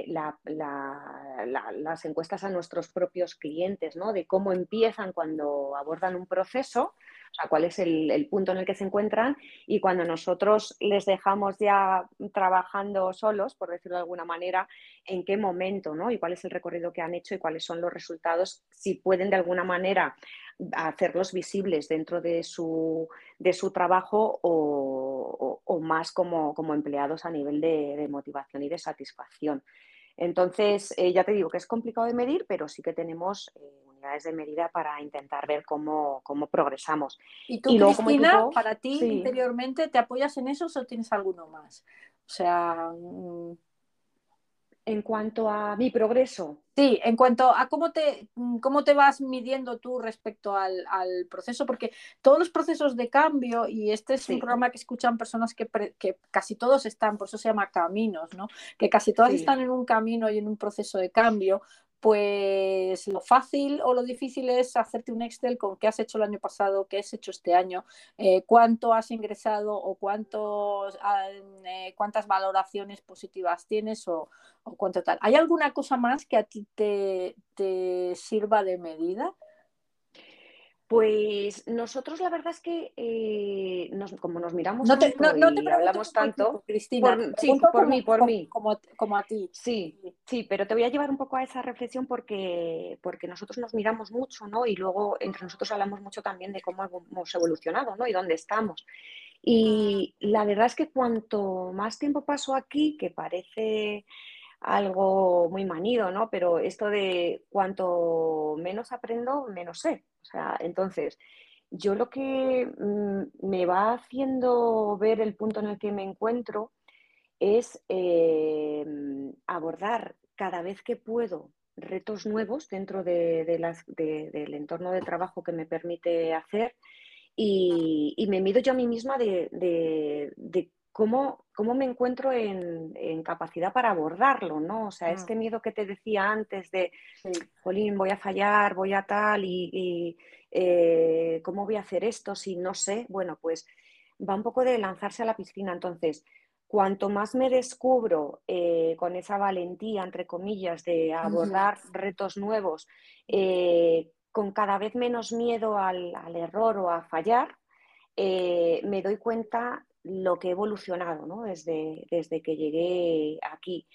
las encuestas a nuestros propios clientes, ¿no? de cómo empiezan cuando abordan un proceso o sea, cuál es el, punto en el que se encuentran y cuando nosotros les dejamos ya trabajando solos, por decirlo de alguna manera, en qué momento, ¿no? Y cuál es el recorrido que han hecho y cuáles son los resultados, si pueden de alguna manera hacerlos visibles dentro de su, de su trabajo o, más como, empleados a nivel de, motivación y de satisfacción. Entonces, eh, ya te digo que es complicado de medir, pero sí que tenemos eh, de medida para intentar ver cómo, progresamos. ¿Y tú, Cristina, para ti interiormente, te apoyas en eso o tienes alguno más? O sea... Mm, En cuanto a mi progreso. Sí, en cuanto a cómo te, cómo te vas midiendo tú respecto al, proceso, porque todos los procesos de cambio, y este es un programa que escuchan personas que, que, casi todos están, por eso se llama caminos, ¿no? Que casi todas están en un camino y en un proceso de cambio, pues lo fácil o lo difícil es hacerte un Excel con qué has hecho el año pasado, qué has hecho este año, eh, cuánto has ingresado o cuántos, ah, eh, cuántas valoraciones positivas tienes o, cuánto tal. ¿Hay alguna cosa más que a ti te sirva de medida? Pues nosotros la verdad es que eh, como nos miramos no te, y hablamos tanto, Cristina, por, sí, por mí, por mí. Como, como, a ti. Sí, sí, pero te voy a llevar un poco a esa reflexión porque, porque nosotros nos miramos mucho, ¿no? Y luego entre nosotros hablamos mucho también de cómo hemos evolucionado, ¿no? Y dónde estamos. Y la verdad es que cuanto más tiempo paso aquí, que parece algo muy manido, ¿no? Pero esto de cuanto menos aprendo, menos sé. O sea, entonces, yo lo que mm, me va haciendo ver el punto en el que me encuentro es eh, abordar cada vez que puedo retos nuevos dentro de, del entorno de trabajo que me permite hacer y, me mido yo a mí misma de, cómo, cómo, me encuentro en, capacidad para abordarlo, ¿no? O sea, este mm. miedo que te decía antes de, Jolín, voy a fallar, voy a tal, y, eh, cómo voy a hacer esto si no sé, bueno, pues va un poco de lanzarse a la piscina. Entonces, cuanto más me descubro eh, con esa valentía, entre comillas, de abordar retos nuevos, eh, con cada vez menos miedo al, al error o a fallar, me doy cuenta lo que he evolucionado ¿no? desde, desde que llegué aquí.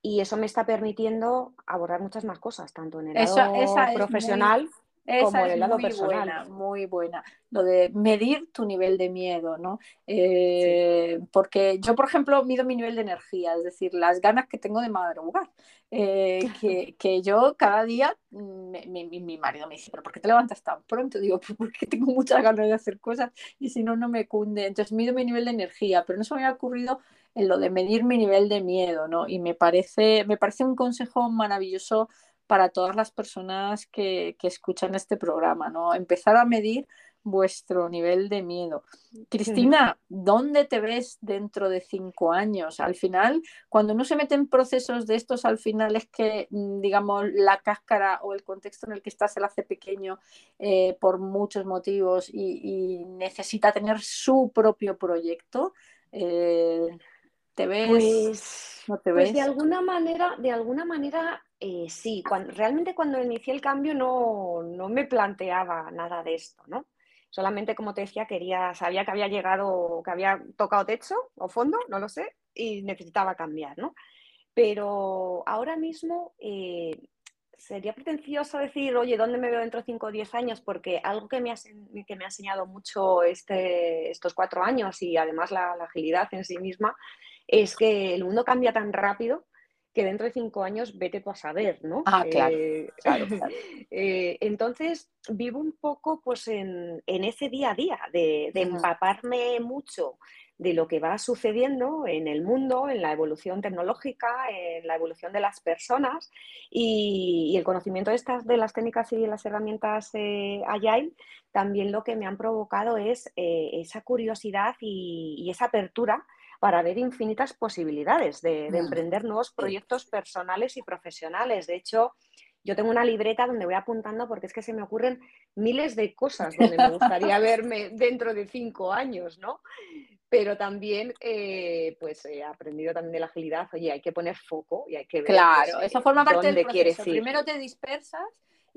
Y eso me está permitiendo abordar muchas más cosas, tanto en el lado profesional en el lado muy personal. Buena, muy buena. Lo de medir tu nivel de miedo, ¿no? Eh, porque yo, por ejemplo, mido mi nivel de energía, es decir, las ganas que tengo de madrugar. Eh, que, que, yo cada día, mm, mi, marido me dice, ¿pero por qué te levantas tan pronto? Digo, pues porque tengo muchas ganas de hacer cosas y si no, no me cunde. Entonces mido mi nivel de energía, pero no se me había ocurrido en lo de medir mi nivel de miedo, ¿no? Y me parece, me parece un consejo maravilloso para todas las personas que, que escuchan este programa, ¿no? Empezar a medir vuestro nivel de miedo. Cristina, ¿dónde te ves dentro de cinco años? Al final, cuando uno se mete en procesos de estos, al final es que, mm, digamos, la cáscara o el contexto en el que estás se lo hace pequeño eh, por muchos motivos y, necesita tener su propio proyecto. Eh, ¿Te ves? Pues, ¿No te pues de alguna manera, de alguna manera eh, sí. realmente cuando inicié el cambio no, no me planteaba nada de esto, ¿no? Solamente, como te decía, quería, sabía que había llegado, que había tocado techo o fondo, no lo sé, y necesitaba cambiar, ¿no? Pero ahora mismo eh, sería pretencioso decir, oye, ¿dónde me veo dentro de 5 o 10 años? Porque algo que me ha, que me ha enseñado mucho este, estos cuatro años y además la, agilidad en sí misma es que el mundo cambia tan rápido que dentro de cinco años vete tú a saber, ¿no? Ah, claro. Eh, eh, entonces, vivo un poco pues en, ese día a día, de, empaparme mucho de lo que va sucediendo en el mundo, en la evolución tecnológica, en la evolución de las personas y, el conocimiento de, estas, de las técnicas y las herramientas eh, Agile, también lo que me han provocado es esa curiosidad y esa apertura para ver infinitas posibilidades de, emprender nuevos proyectos personales y profesionales. De hecho, yo tengo una libreta donde voy apuntando porque es que se me ocurren miles de cosas donde me gustaría verme dentro de cinco años, ¿no? Pero también, eh, pues he aprendido también de la agilidad, oye, hay que poner foco y hay que ver. Claro, pues, eso forma parte del proceso. Primero te dispersas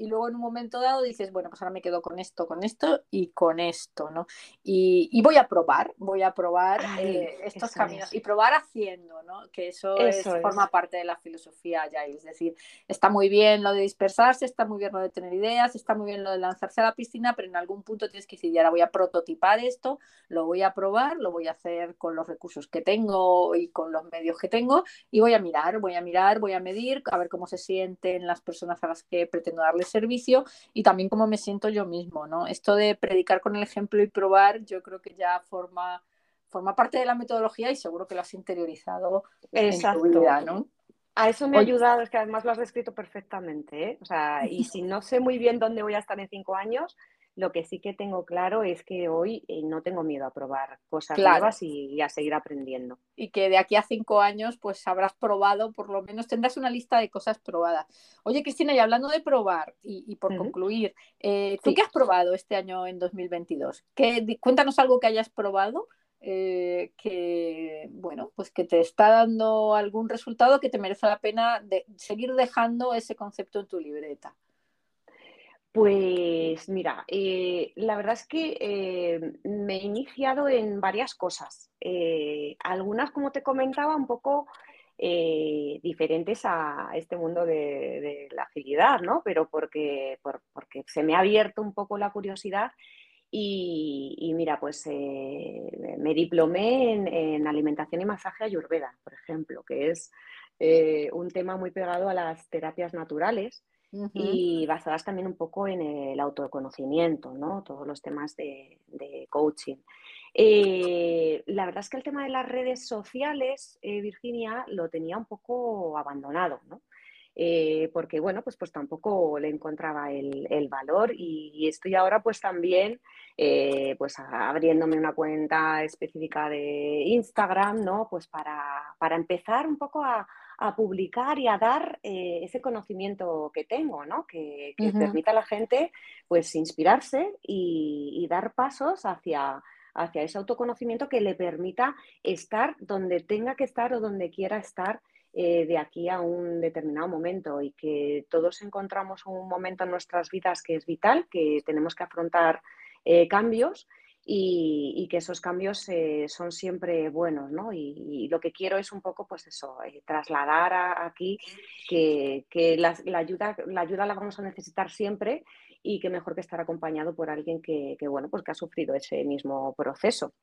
y luego en un momento dado dices, bueno, pues ahora me quedo con esto, con esto y con esto, ¿no? Y, voy a probar, voy a probar eh, estos caminos y probar haciendo, ¿no? Que eso, forma parte de la filosofía ya, es decir, está muy bien lo de dispersarse, está muy bien lo de tener ideas, está muy bien lo de lanzarse a la piscina, pero en algún punto tienes que decir, ahora voy a prototipar esto, lo voy a probar, lo voy a hacer con los recursos que tengo y con los medios que tengo y voy a mirar, voy a mirar, voy a medir, a ver cómo se sienten las personas a las que pretendo darles servicio y también cómo me siento yo mismo, ¿no? Esto de predicar con el ejemplo y probar, yo creo que ya forma, forma parte de la metodología y seguro que lo has interiorizado en tu vida, ¿no? A eso me ha ayudado, es que además lo has descrito perfectamente, ¿eh? O sea, y si no sé muy bien dónde voy a estar en cinco años, lo que sí que tengo claro es que hoy eh, no tengo miedo a probar cosas nuevas y, a seguir aprendiendo. Y que de aquí a cinco años, pues habrás probado, por lo menos tendrás una lista de cosas probadas. Oye, Cristina, y hablando de probar, y, por concluir, eh, ¿tú qué has probado este año en 2022? ¿Qué, cuéntanos algo que hayas probado. Eh, que bueno pues que te está dando algún resultado que te merece la pena de seguir dejando ese concepto en tu libreta. Pues mira, eh, la verdad es que eh, me he iniciado en varias cosas. Eh, algunas, como te comentaba, un poco diferentes a este mundo de, la agilidad, ¿no? Pero porque, porque se me ha abierto un poco la curiosidad y, mira, pues me diplomé en, en, alimentación y masaje ayurveda, por ejemplo, que es un tema muy pegado a las terapias naturales y basadas también un poco en el autoconocimiento, ¿no? Todos los temas de, coaching. Eh, la verdad es que el tema de las redes sociales, eh, Virginia, lo tenía un poco abandonado, ¿no? Eh, porque bueno, pues, pues tampoco le encontraba el, valor y, estoy ahora pues también pues abriéndome una cuenta específica de Instagram, ¿no? Pues para, para empezar un poco a, a publicar y a dar eh, ese conocimiento que tengo, ¿no? que, permita a la gente pues inspirarse y, dar pasos hacia, hacia ese autoconocimiento que le permita estar donde tenga que estar o donde quiera estar eh, de aquí a un determinado momento y que todos encontramos un momento en nuestras vidas que es vital, que tenemos que afrontar eh, cambios y, que esos cambios eh, son siempre buenos, ¿no? Y, lo que quiero es un poco, pues eso, eh, trasladar aquí que, la, ayuda, la ayuda la vamos a necesitar siempre y que mejor que estar acompañado por alguien que, que, bueno, pues que ha sufrido ese mismo proceso.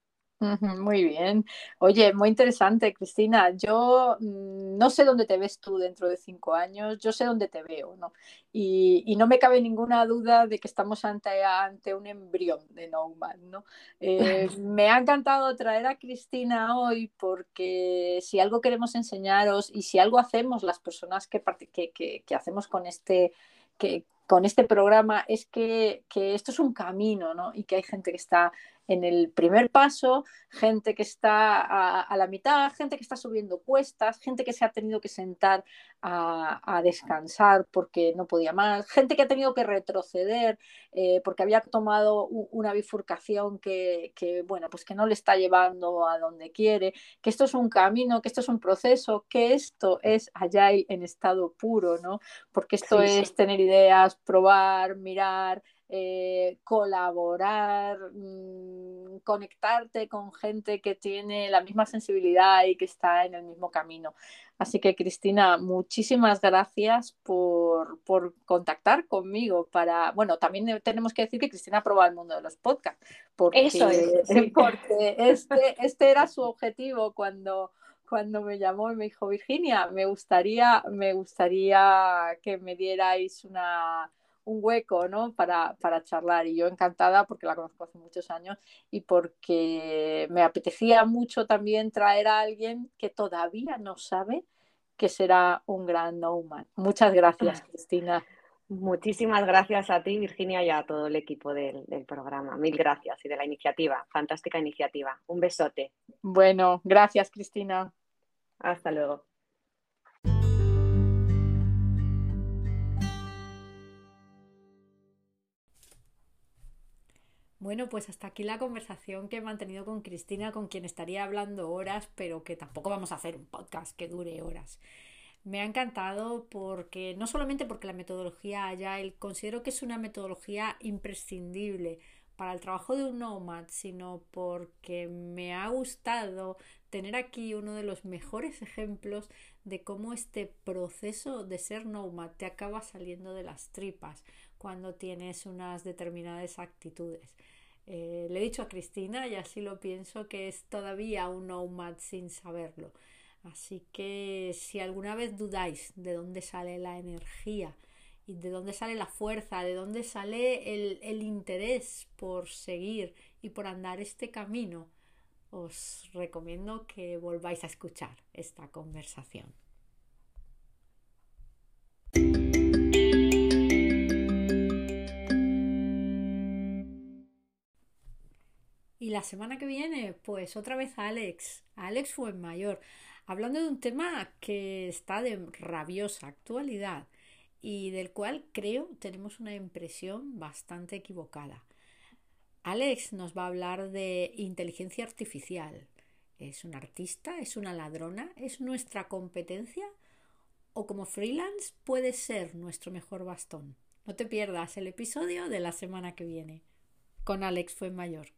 Muy bien. Oye, muy interesante, Cristina. Yo mm, no sé dónde te ves tú dentro de cinco años, yo sé dónde te veo, ¿no? Y, no me cabe ninguna duda de que estamos ante, ante un embrión de Nomad, ¿no? Eh, me ha encantado traer a Cristina hoy porque si algo queremos enseñaros y si algo hacemos las personas que, que, que hacemos con este, que, con este programa es que, que, esto es un camino, ¿no? Y que hay gente que está en el primer paso, gente que está a, la mitad, gente que está subiendo cuestas, gente que se ha tenido que sentar a, descansar porque no podía más, gente que ha tenido que retroceder eh, porque había tomado una bifurcación que, bueno, pues que no le está llevando a donde quiere, que esto es un camino, que esto es un proceso, que esto es Agile en estado puro, ¿no? Porque esto es tener ideas, probar, mirar, eh, colaborar, mm, conectarte con gente que tiene la misma sensibilidad y que está en el mismo camino. Así que Cristina, muchísimas gracias por, contactar conmigo para, bueno, también tenemos que decir que Cristina ha probado el mundo de los podcasts, porque, Eso es, porque este, este era su objetivo cuando cuando me llamó y me dijo, Virginia, me gustaría, me gustaría que me dierais una, un hueco ¿no? para, para charlar y yo encantada porque la conozco hace muchos años y porque me apetecía mucho también traer a alguien que todavía no sabe que será un gran nomad. Muchas gracias, Cristina. Muchísimas gracias a ti, Virginia, y a todo el equipo del, del, programa. Mil gracias y de la iniciativa. Fantástica iniciativa. Un besote. Bueno, gracias, Cristina. Hasta luego. Bueno, pues hasta aquí la conversación que he mantenido con Cristina, con quien estaría hablando horas, pero que tampoco vamos a hacer un podcast que dure horas. Me ha encantado porque, no solamente porque la metodología Agile considero que es una metodología imprescindible para el trabajo de un nomad, sino porque me ha gustado tener aquí uno de los mejores ejemplos de cómo este proceso de ser nomad te acaba saliendo de las tripas cuando tienes unas determinadas actitudes. Eh, le he dicho a Cristina, y así lo pienso, que es todavía un nomad sin saberlo. Así que si alguna vez dudáis de dónde sale la energía y de dónde sale la fuerza, de dónde sale el, interés por seguir y por andar este camino, os recomiendo que volváis a escuchar esta conversación. Y la semana que viene, pues otra vez a Alex, fue Alex Fuenmayor hablando de un tema que está de rabiosa actualidad y del cual creo tenemos una impresión bastante equivocada. Alex nos va a hablar de inteligencia artificial. ¿Es un artista? ¿Es una ladrona? ¿Es nuestra competencia? ¿O como freelance puede ser nuestro mejor bastón? No te pierdas el episodio de la semana que viene. Con Alex fue mayor.